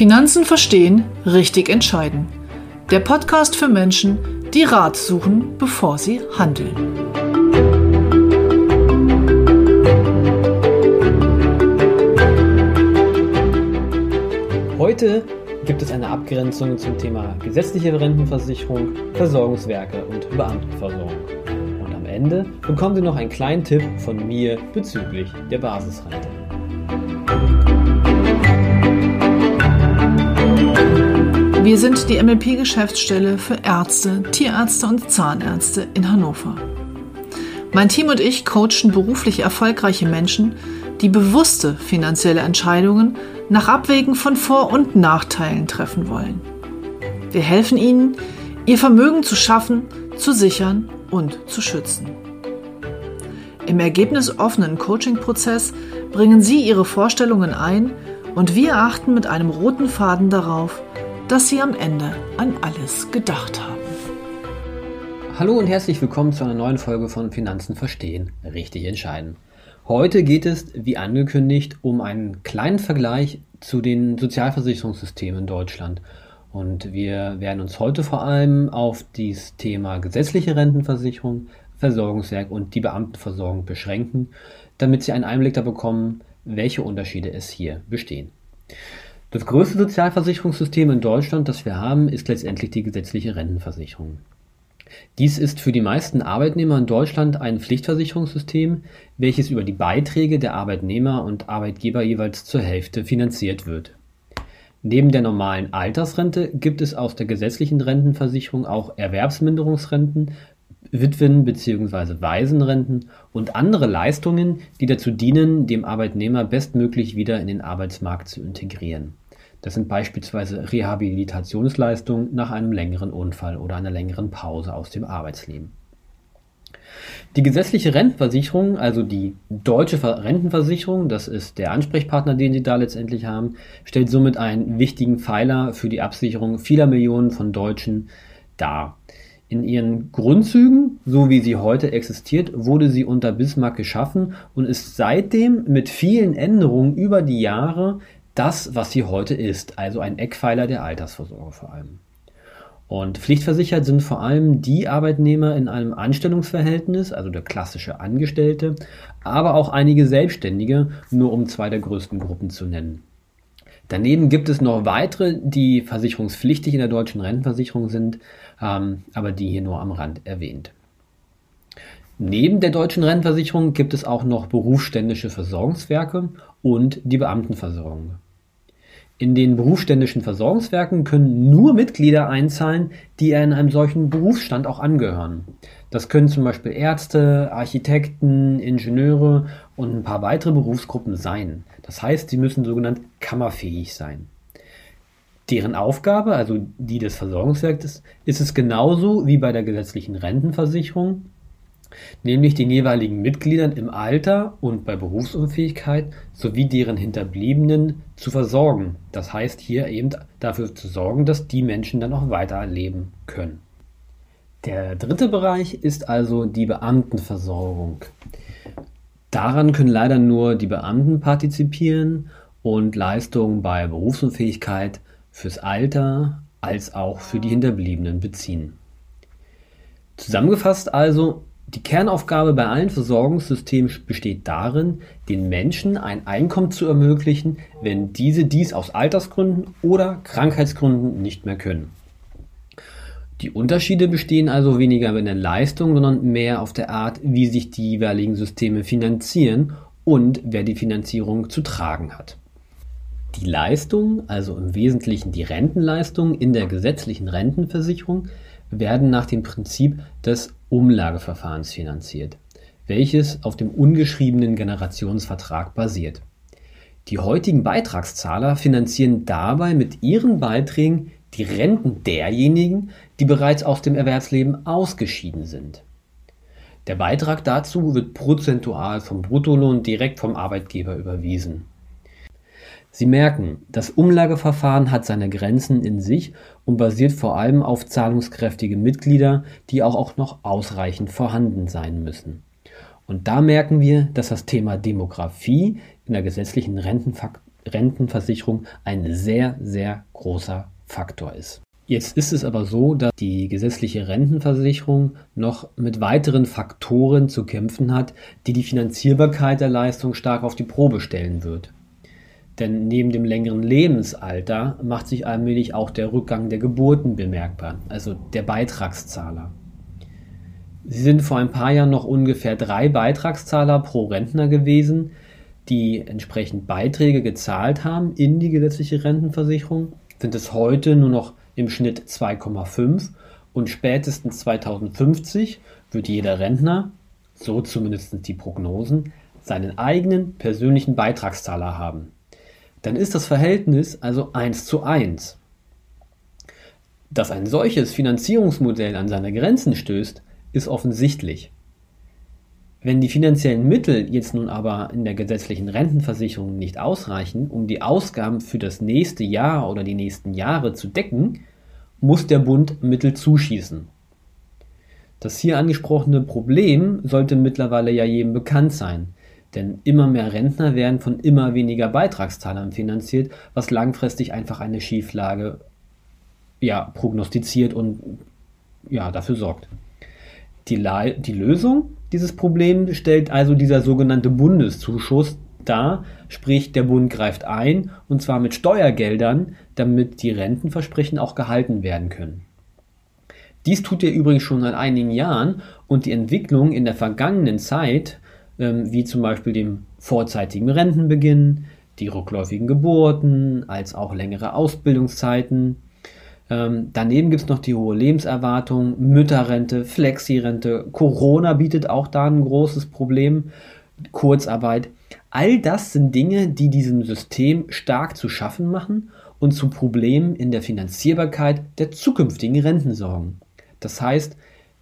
Finanzen verstehen, richtig entscheiden. Der Podcast für Menschen, die Rat suchen, bevor sie handeln. Heute gibt es eine Abgrenzung zum Thema gesetzliche Rentenversicherung, Versorgungswerke und Beamtenversorgung. Ende bekommen Sie noch einen kleinen Tipp von mir bezüglich der Basisrente. Wir sind die MLP-Geschäftsstelle für Ärzte, Tierärzte und Zahnärzte in Hannover. Mein Team und ich coachen beruflich erfolgreiche Menschen, die bewusste finanzielle Entscheidungen nach Abwägen von Vor- und Nachteilen treffen wollen. Wir helfen ihnen, ihr Vermögen zu schaffen, zu sichern und zu schützen. Im ergebnisoffenen Coaching-Prozess bringen Sie Ihre Vorstellungen ein und wir achten mit einem roten Faden darauf, dass Sie am Ende an alles gedacht haben. Hallo und herzlich willkommen zu einer neuen Folge von Finanzen verstehen, richtig entscheiden. Heute geht es, wie angekündigt, um einen kleinen Vergleich zu den Sozialversicherungssystemen in Deutschland. Und wir werden uns heute vor allem auf das Thema gesetzliche Rentenversicherung, Versorgungswerk und die Beamtenversorgung beschränken, damit Sie einen Einblick da bekommen, welche Unterschiede es hier bestehen. Das größte Sozialversicherungssystem in Deutschland, das wir haben, ist letztendlich die gesetzliche Rentenversicherung. Dies ist für die meisten Arbeitnehmer in Deutschland ein Pflichtversicherungssystem, welches über die Beiträge der Arbeitnehmer und Arbeitgeber jeweils zur Hälfte finanziert wird. Neben der normalen Altersrente gibt es aus der gesetzlichen Rentenversicherung auch Erwerbsminderungsrenten, Witwen- bzw. Waisenrenten und andere Leistungen, die dazu dienen, dem Arbeitnehmer bestmöglich wieder in den Arbeitsmarkt zu integrieren. Das sind beispielsweise Rehabilitationsleistungen nach einem längeren Unfall oder einer längeren Pause aus dem Arbeitsleben. Die gesetzliche Rentenversicherung, also die deutsche Rentenversicherung, das ist der Ansprechpartner, den Sie da letztendlich haben, stellt somit einen wichtigen Pfeiler für die Absicherung vieler Millionen von Deutschen dar. In ihren Grundzügen, so wie sie heute existiert, wurde sie unter Bismarck geschaffen und ist seitdem mit vielen Änderungen über die Jahre das, was sie heute ist, also ein Eckpfeiler der Altersvorsorge vor allem. Und pflichtversichert sind vor allem die Arbeitnehmer in einem Anstellungsverhältnis, also der klassische Angestellte, aber auch einige Selbstständige, nur um zwei der größten Gruppen zu nennen. Daneben gibt es noch weitere, die versicherungspflichtig in der deutschen Rentenversicherung sind, ähm, aber die hier nur am Rand erwähnt. Neben der deutschen Rentenversicherung gibt es auch noch berufsständische Versorgungswerke und die Beamtenversorgung. In den berufsständischen Versorgungswerken können nur Mitglieder einzahlen, die in einem solchen Berufsstand auch angehören. Das können zum Beispiel Ärzte, Architekten, Ingenieure und ein paar weitere Berufsgruppen sein. Das heißt, sie müssen sogenannt kammerfähig sein. Deren Aufgabe, also die des Versorgungswerkes, ist es genauso wie bei der gesetzlichen Rentenversicherung, nämlich den jeweiligen Mitgliedern im Alter und bei Berufsunfähigkeit sowie deren Hinterbliebenen zu versorgen. Das heißt hier eben dafür zu sorgen, dass die Menschen dann auch weiterleben können. Der dritte Bereich ist also die Beamtenversorgung. Daran können leider nur die Beamten partizipieren und Leistungen bei Berufsunfähigkeit fürs Alter als auch für die Hinterbliebenen beziehen. Zusammengefasst also, die Kernaufgabe bei allen Versorgungssystemen besteht darin, den Menschen ein Einkommen zu ermöglichen, wenn diese dies aus Altersgründen oder Krankheitsgründen nicht mehr können. Die Unterschiede bestehen also weniger in der Leistung, sondern mehr auf der Art, wie sich die jeweiligen Systeme finanzieren und wer die Finanzierung zu tragen hat. Die Leistung, also im Wesentlichen die Rentenleistung in der gesetzlichen Rentenversicherung, werden nach dem Prinzip des Umlageverfahrens finanziert, welches auf dem ungeschriebenen Generationsvertrag basiert. Die heutigen Beitragszahler finanzieren dabei mit ihren Beiträgen die Renten derjenigen, die bereits aus dem Erwerbsleben ausgeschieden sind. Der Beitrag dazu wird prozentual vom Bruttolohn direkt vom Arbeitgeber überwiesen Sie merken, das Umlageverfahren hat seine Grenzen in sich und basiert vor allem auf zahlungskräftige Mitglieder, die auch noch ausreichend vorhanden sein müssen. Und da merken wir, dass das Thema Demografie in der gesetzlichen Rentenfak Rentenversicherung ein sehr, sehr großer Faktor ist. Jetzt ist es aber so, dass die gesetzliche Rentenversicherung noch mit weiteren Faktoren zu kämpfen hat, die die Finanzierbarkeit der Leistung stark auf die Probe stellen wird. Denn neben dem längeren Lebensalter macht sich allmählich auch der Rückgang der Geburten bemerkbar, also der Beitragszahler. Sie sind vor ein paar Jahren noch ungefähr drei Beitragszahler pro Rentner gewesen, die entsprechend Beiträge gezahlt haben in die gesetzliche Rentenversicherung, sind es heute nur noch im Schnitt 2,5 und spätestens 2050 wird jeder Rentner, so zumindest die Prognosen, seinen eigenen persönlichen Beitragszahler haben. Dann ist das Verhältnis also 1 zu 1. Dass ein solches Finanzierungsmodell an seine Grenzen stößt, ist offensichtlich. Wenn die finanziellen Mittel jetzt nun aber in der gesetzlichen Rentenversicherung nicht ausreichen, um die Ausgaben für das nächste Jahr oder die nächsten Jahre zu decken, muss der Bund Mittel zuschießen. Das hier angesprochene Problem sollte mittlerweile ja jedem bekannt sein, denn immer mehr Rentner werden von immer weniger Beitragszahlern finanziert, was langfristig einfach eine Schieflage ja, prognostiziert und ja, dafür sorgt. Die, die Lösung dieses Problems stellt also dieser sogenannte Bundeszuschuss dar, sprich der Bund greift ein und zwar mit Steuergeldern, damit die Rentenversprechen auch gehalten werden können. Dies tut er übrigens schon seit einigen Jahren und die Entwicklung in der vergangenen Zeit, wie zum Beispiel dem vorzeitigen Rentenbeginn, die rückläufigen Geburten, als auch längere Ausbildungszeiten, ähm, daneben gibt es noch die hohe Lebenserwartung, Mütterrente, Flexirente, Corona bietet auch da ein großes Problem, Kurzarbeit. All das sind Dinge, die diesem System stark zu schaffen machen und zu Problemen in der Finanzierbarkeit der zukünftigen Renten sorgen. Das heißt,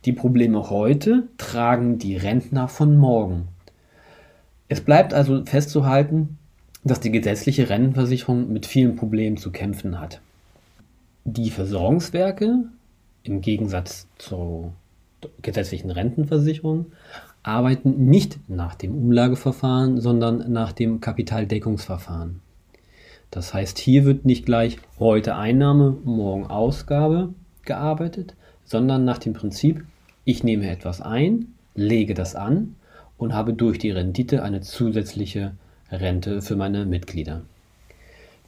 die Probleme heute tragen die Rentner von morgen. Es bleibt also festzuhalten, dass die gesetzliche Rentenversicherung mit vielen Problemen zu kämpfen hat. Die Versorgungswerke, im Gegensatz zur gesetzlichen Rentenversicherung, arbeiten nicht nach dem Umlageverfahren, sondern nach dem Kapitaldeckungsverfahren. Das heißt, hier wird nicht gleich heute Einnahme, morgen Ausgabe gearbeitet, sondern nach dem Prinzip, ich nehme etwas ein, lege das an und habe durch die Rendite eine zusätzliche Rente für meine Mitglieder.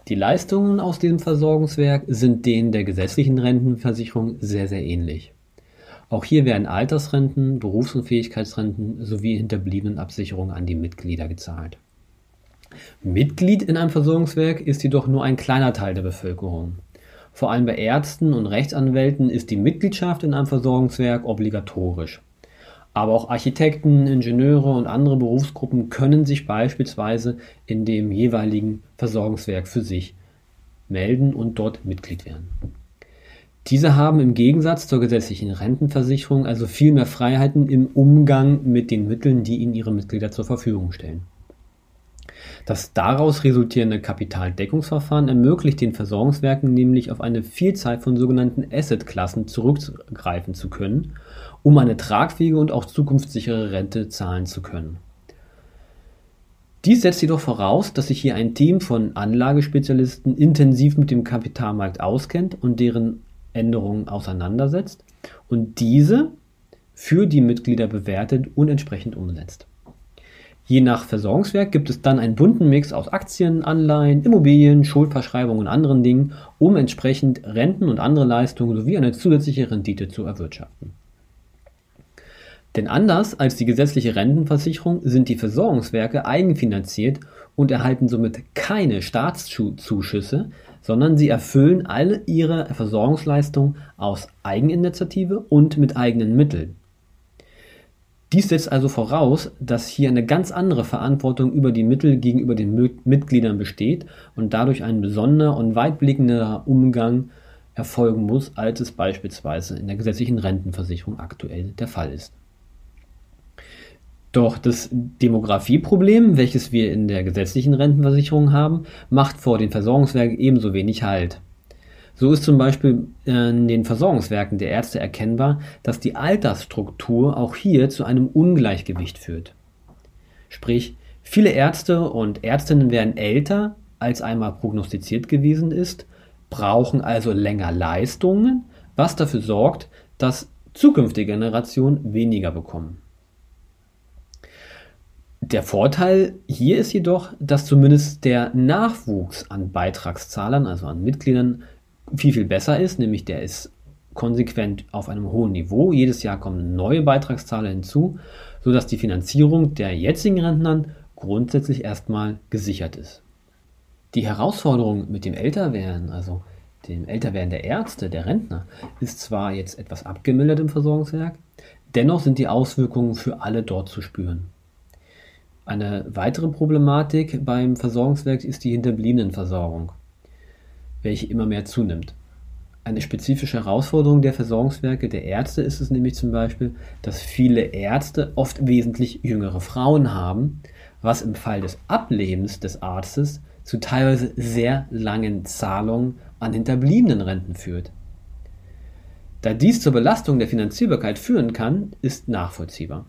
Die Leistungen aus diesem Versorgungswerk sind denen der gesetzlichen Rentenversicherung sehr, sehr ähnlich. Auch hier werden Altersrenten, Berufsunfähigkeitsrenten sowie Hinterbliebenenabsicherung an die Mitglieder gezahlt. Mitglied in einem Versorgungswerk ist jedoch nur ein kleiner Teil der Bevölkerung. Vor allem bei Ärzten und Rechtsanwälten ist die Mitgliedschaft in einem Versorgungswerk obligatorisch. Aber auch Architekten, Ingenieure und andere Berufsgruppen können sich beispielsweise in dem jeweiligen Versorgungswerk für sich melden und dort Mitglied werden. Diese haben im Gegensatz zur gesetzlichen Rentenversicherung also viel mehr Freiheiten im Umgang mit den Mitteln, die ihnen ihre Mitglieder zur Verfügung stellen. Das daraus resultierende Kapitaldeckungsverfahren ermöglicht den Versorgungswerken nämlich auf eine Vielzahl von sogenannten Assetklassen zurückgreifen zu können um eine tragfähige und auch zukunftssichere Rente zahlen zu können. Dies setzt jedoch voraus, dass sich hier ein Team von Anlagespezialisten intensiv mit dem Kapitalmarkt auskennt und deren Änderungen auseinandersetzt und diese für die Mitglieder bewertet und entsprechend umsetzt. Je nach Versorgungswerk gibt es dann einen bunten Mix aus Aktien, Anleihen, Immobilien, Schuldverschreibungen und anderen Dingen, um entsprechend Renten und andere Leistungen sowie eine zusätzliche Rendite zu erwirtschaften. Denn anders als die gesetzliche Rentenversicherung sind die Versorgungswerke eigenfinanziert und erhalten somit keine Staatszuschüsse, sondern sie erfüllen alle ihre Versorgungsleistungen aus Eigeninitiative und mit eigenen Mitteln. Dies setzt also voraus, dass hier eine ganz andere Verantwortung über die Mittel gegenüber den Mitgliedern besteht und dadurch ein besonderer und weitblickender Umgang erfolgen muss, als es beispielsweise in der gesetzlichen Rentenversicherung aktuell der Fall ist. Doch das Demografieproblem, welches wir in der gesetzlichen Rentenversicherung haben, macht vor den Versorgungswerken ebenso wenig Halt. So ist zum Beispiel in den Versorgungswerken der Ärzte erkennbar, dass die Altersstruktur auch hier zu einem Ungleichgewicht führt. Sprich, viele Ärzte und Ärztinnen werden älter, als einmal prognostiziert gewesen ist, brauchen also länger Leistungen, was dafür sorgt, dass zukünftige Generationen weniger bekommen. Der Vorteil hier ist jedoch, dass zumindest der Nachwuchs an Beitragszahlern, also an Mitgliedern, viel, viel besser ist, nämlich der ist konsequent auf einem hohen Niveau. Jedes Jahr kommen neue Beitragszahler hinzu, sodass die Finanzierung der jetzigen Rentnern grundsätzlich erstmal gesichert ist. Die Herausforderung mit dem Älterwerden, also dem Älterwerden der Ärzte, der Rentner, ist zwar jetzt etwas abgemildert im Versorgungswerk, dennoch sind die Auswirkungen für alle dort zu spüren. Eine weitere Problematik beim Versorgungswerk ist die Hinterbliebenenversorgung, welche immer mehr zunimmt. Eine spezifische Herausforderung der Versorgungswerke der Ärzte ist es nämlich zum Beispiel, dass viele Ärzte oft wesentlich jüngere Frauen haben, was im Fall des Ablebens des Arztes zu teilweise sehr langen Zahlungen an hinterbliebenen Renten führt. Da dies zur Belastung der Finanzierbarkeit führen kann, ist nachvollziehbar.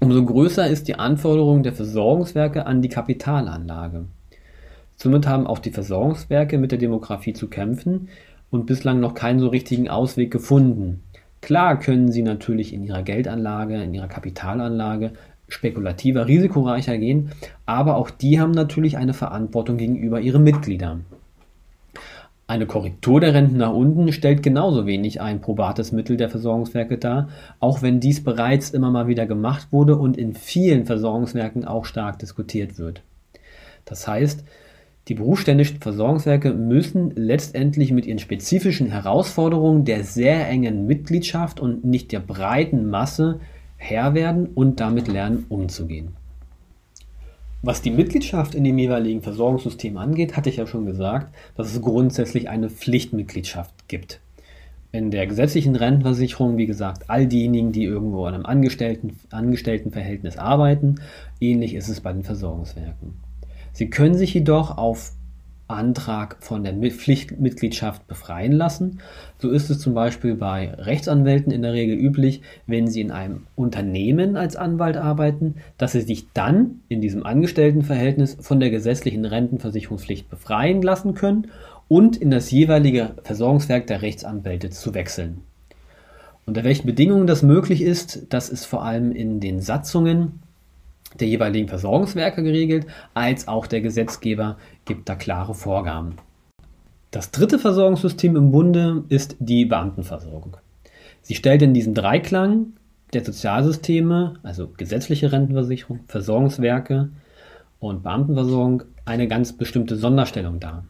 Umso größer ist die Anforderung der Versorgungswerke an die Kapitalanlage. Somit haben auch die Versorgungswerke mit der Demografie zu kämpfen und bislang noch keinen so richtigen Ausweg gefunden. Klar können sie natürlich in ihrer Geldanlage, in ihrer Kapitalanlage spekulativer, risikoreicher gehen, aber auch die haben natürlich eine Verantwortung gegenüber ihren Mitgliedern. Eine Korrektur der Renten nach unten stellt genauso wenig ein probates Mittel der Versorgungswerke dar, auch wenn dies bereits immer mal wieder gemacht wurde und in vielen Versorgungswerken auch stark diskutiert wird. Das heißt, die berufsständischen Versorgungswerke müssen letztendlich mit ihren spezifischen Herausforderungen der sehr engen Mitgliedschaft und nicht der breiten Masse Herr werden und damit lernen, umzugehen. Was die Mitgliedschaft in dem jeweiligen Versorgungssystem angeht, hatte ich ja schon gesagt, dass es grundsätzlich eine Pflichtmitgliedschaft gibt. In der gesetzlichen Rentenversicherung, wie gesagt, all diejenigen, die irgendwo an einem Angestellten, Angestelltenverhältnis arbeiten, ähnlich ist es bei den Versorgungswerken. Sie können sich jedoch auf Antrag von der Pflichtmitgliedschaft befreien lassen. So ist es zum Beispiel bei Rechtsanwälten in der Regel üblich, wenn sie in einem Unternehmen als Anwalt arbeiten, dass sie sich dann in diesem Angestelltenverhältnis von der gesetzlichen Rentenversicherungspflicht befreien lassen können und in das jeweilige Versorgungswerk der Rechtsanwälte zu wechseln. Unter welchen Bedingungen das möglich ist, das ist vor allem in den Satzungen der jeweiligen Versorgungswerke geregelt, als auch der Gesetzgeber gibt da klare Vorgaben. Das dritte Versorgungssystem im Bunde ist die Beamtenversorgung. Sie stellt in diesem Dreiklang der Sozialsysteme, also gesetzliche Rentenversicherung, Versorgungswerke und Beamtenversorgung, eine ganz bestimmte Sonderstellung dar.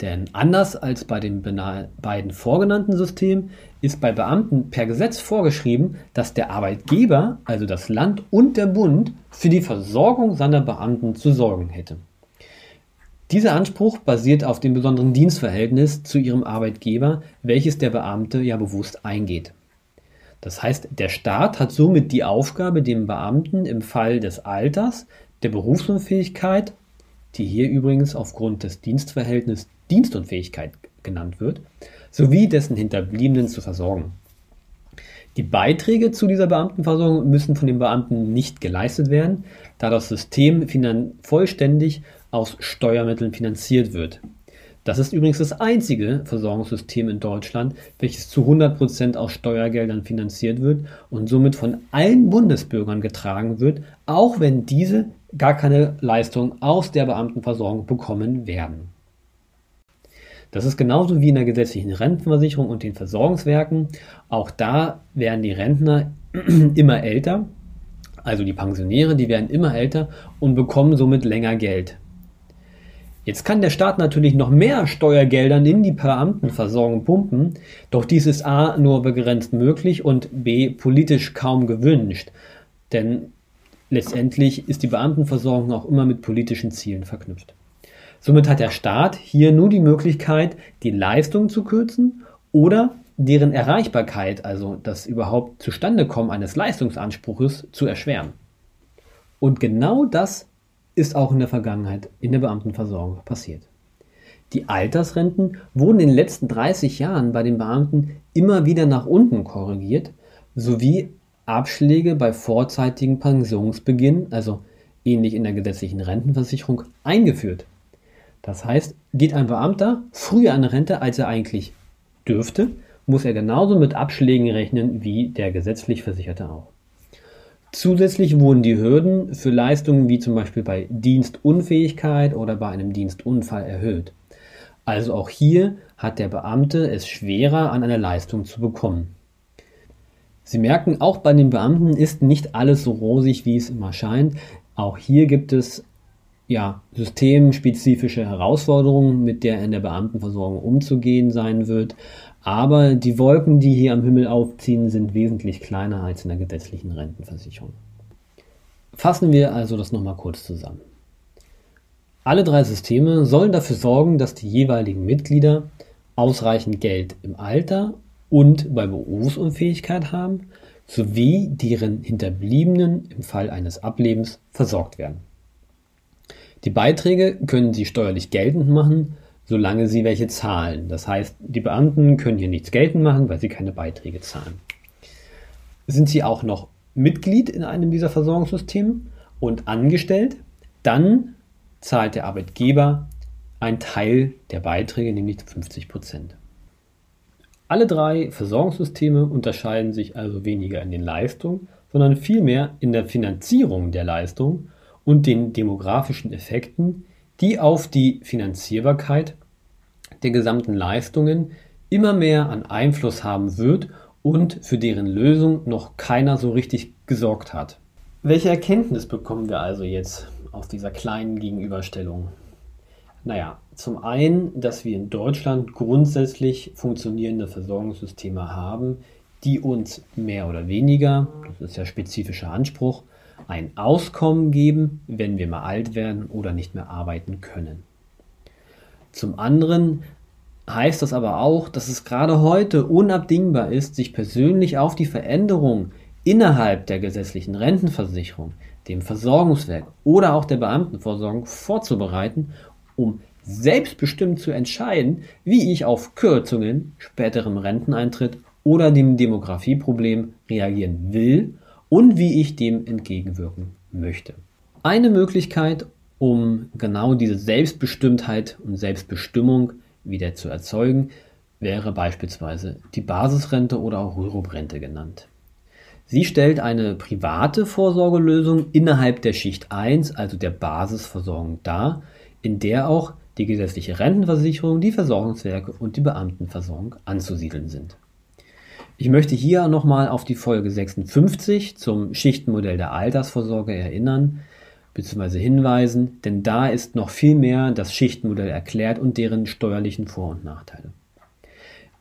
Denn anders als bei den beiden vorgenannten Systemen ist bei Beamten per Gesetz vorgeschrieben, dass der Arbeitgeber, also das Land und der Bund, für die Versorgung seiner Beamten zu sorgen hätte. Dieser Anspruch basiert auf dem besonderen Dienstverhältnis zu ihrem Arbeitgeber, welches der Beamte ja bewusst eingeht. Das heißt, der Staat hat somit die Aufgabe, dem Beamten im Fall des Alters, der Berufsunfähigkeit, die hier übrigens aufgrund des Dienstverhältnisses Dienstunfähigkeit genannt wird, sowie dessen Hinterbliebenen zu versorgen. Die Beiträge zu dieser Beamtenversorgung müssen von den Beamten nicht geleistet werden, da das System vollständig aus Steuermitteln finanziert wird. Das ist übrigens das einzige Versorgungssystem in Deutschland, welches zu 100% aus Steuergeldern finanziert wird und somit von allen Bundesbürgern getragen wird, auch wenn diese gar keine Leistung aus der Beamtenversorgung bekommen werden. Das ist genauso wie in der gesetzlichen Rentenversicherung und den Versorgungswerken. Auch da werden die Rentner immer älter, also die Pensionäre, die werden immer älter und bekommen somit länger Geld. Jetzt kann der Staat natürlich noch mehr Steuergeldern in die Beamtenversorgung pumpen, doch dies ist a nur begrenzt möglich und b politisch kaum gewünscht, denn letztendlich ist die Beamtenversorgung auch immer mit politischen Zielen verknüpft. Somit hat der Staat hier nur die Möglichkeit, die Leistung zu kürzen oder deren Erreichbarkeit, also das überhaupt Zustandekommen eines Leistungsanspruches, zu erschweren. Und genau das ist auch in der Vergangenheit in der Beamtenversorgung passiert. Die Altersrenten wurden in den letzten 30 Jahren bei den Beamten immer wieder nach unten korrigiert, sowie Abschläge bei vorzeitigem Pensionsbeginn, also ähnlich in der gesetzlichen Rentenversicherung, eingeführt. Das heißt, geht ein Beamter früher an Rente, als er eigentlich dürfte, muss er genauso mit Abschlägen rechnen wie der gesetzlich Versicherte auch. Zusätzlich wurden die Hürden für Leistungen wie zum Beispiel bei Dienstunfähigkeit oder bei einem Dienstunfall erhöht. Also auch hier hat der Beamte es schwerer, an eine Leistung zu bekommen. Sie merken, auch bei den Beamten ist nicht alles so rosig, wie es immer scheint. Auch hier gibt es ja, systemspezifische Herausforderungen, mit der in der Beamtenversorgung umzugehen sein wird. Aber die Wolken, die hier am Himmel aufziehen, sind wesentlich kleiner als in der gesetzlichen Rentenversicherung. Fassen wir also das nochmal kurz zusammen. Alle drei Systeme sollen dafür sorgen, dass die jeweiligen Mitglieder ausreichend Geld im Alter und bei Berufsunfähigkeit haben, sowie deren Hinterbliebenen im Fall eines Ablebens versorgt werden. Die Beiträge können Sie steuerlich geltend machen, solange sie welche zahlen. Das heißt, die Beamten können hier nichts geltend machen, weil sie keine Beiträge zahlen. Sind sie auch noch Mitglied in einem dieser Versorgungssysteme und angestellt, dann zahlt der Arbeitgeber einen Teil der Beiträge, nämlich 50 Prozent. Alle drei Versorgungssysteme unterscheiden sich also weniger in den Leistungen, sondern vielmehr in der Finanzierung der Leistung und den demografischen Effekten, die auf die Finanzierbarkeit der gesamten Leistungen immer mehr an Einfluss haben wird und für deren Lösung noch keiner so richtig gesorgt hat. Welche Erkenntnis bekommen wir also jetzt aus dieser kleinen Gegenüberstellung? Naja, zum einen, dass wir in Deutschland grundsätzlich funktionierende Versorgungssysteme haben, die uns mehr oder weniger, das ist ja spezifischer Anspruch, ein Auskommen geben, wenn wir mal alt werden oder nicht mehr arbeiten können. Zum anderen heißt das aber auch, dass es gerade heute unabdingbar ist, sich persönlich auf die Veränderung innerhalb der gesetzlichen Rentenversicherung, dem Versorgungswerk oder auch der Beamtenversorgung vorzubereiten, um selbstbestimmt zu entscheiden, wie ich auf Kürzungen, späterem Renteneintritt oder dem Demografieproblem reagieren will und wie ich dem entgegenwirken möchte. Eine Möglichkeit, um genau diese Selbstbestimmtheit und Selbstbestimmung wieder zu erzeugen, wäre beispielsweise die Basisrente oder auch Rürup-Rente genannt. Sie stellt eine private Vorsorgelösung innerhalb der Schicht 1, also der Basisversorgung dar, in der auch die gesetzliche Rentenversicherung, die Versorgungswerke und die Beamtenversorgung anzusiedeln sind. Ich möchte hier nochmal auf die Folge 56 zum Schichtenmodell der Altersvorsorge erinnern bzw. hinweisen, denn da ist noch viel mehr das Schichtenmodell erklärt und deren steuerlichen Vor- und Nachteile.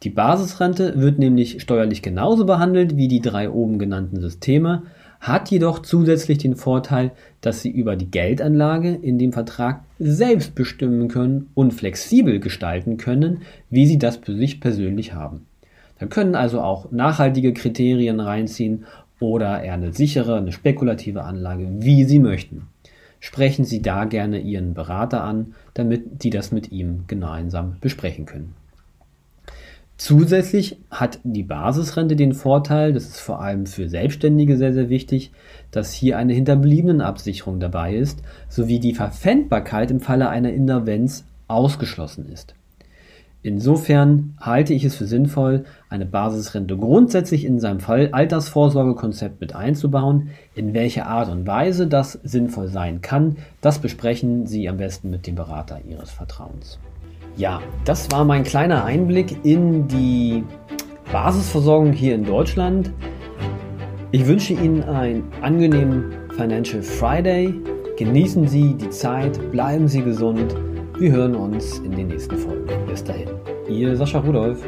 Die Basisrente wird nämlich steuerlich genauso behandelt wie die drei oben genannten Systeme, hat jedoch zusätzlich den Vorteil, dass Sie über die Geldanlage in dem Vertrag selbst bestimmen können und flexibel gestalten können, wie Sie das für sich persönlich haben. Da können also auch nachhaltige Kriterien reinziehen oder eher eine sichere, eine spekulative Anlage, wie Sie möchten. Sprechen Sie da gerne Ihren Berater an, damit die das mit ihm gemeinsam besprechen können. Zusätzlich hat die Basisrente den Vorteil, das ist vor allem für Selbstständige sehr, sehr wichtig, dass hier eine Hinterbliebenenabsicherung dabei ist, sowie die Verpfändbarkeit im Falle einer Insolvenz ausgeschlossen ist. Insofern halte ich es für sinnvoll, eine Basisrente grundsätzlich in seinem Fall Altersvorsorgekonzept mit einzubauen. In welcher Art und Weise das sinnvoll sein kann, das besprechen Sie am besten mit dem Berater Ihres Vertrauens. Ja, das war mein kleiner Einblick in die Basisversorgung hier in Deutschland. Ich wünsche Ihnen einen angenehmen Financial Friday. Genießen Sie die Zeit, bleiben Sie gesund wir hören uns in den nächsten Folgen. Bis dahin. Ihr Sascha Rudolf.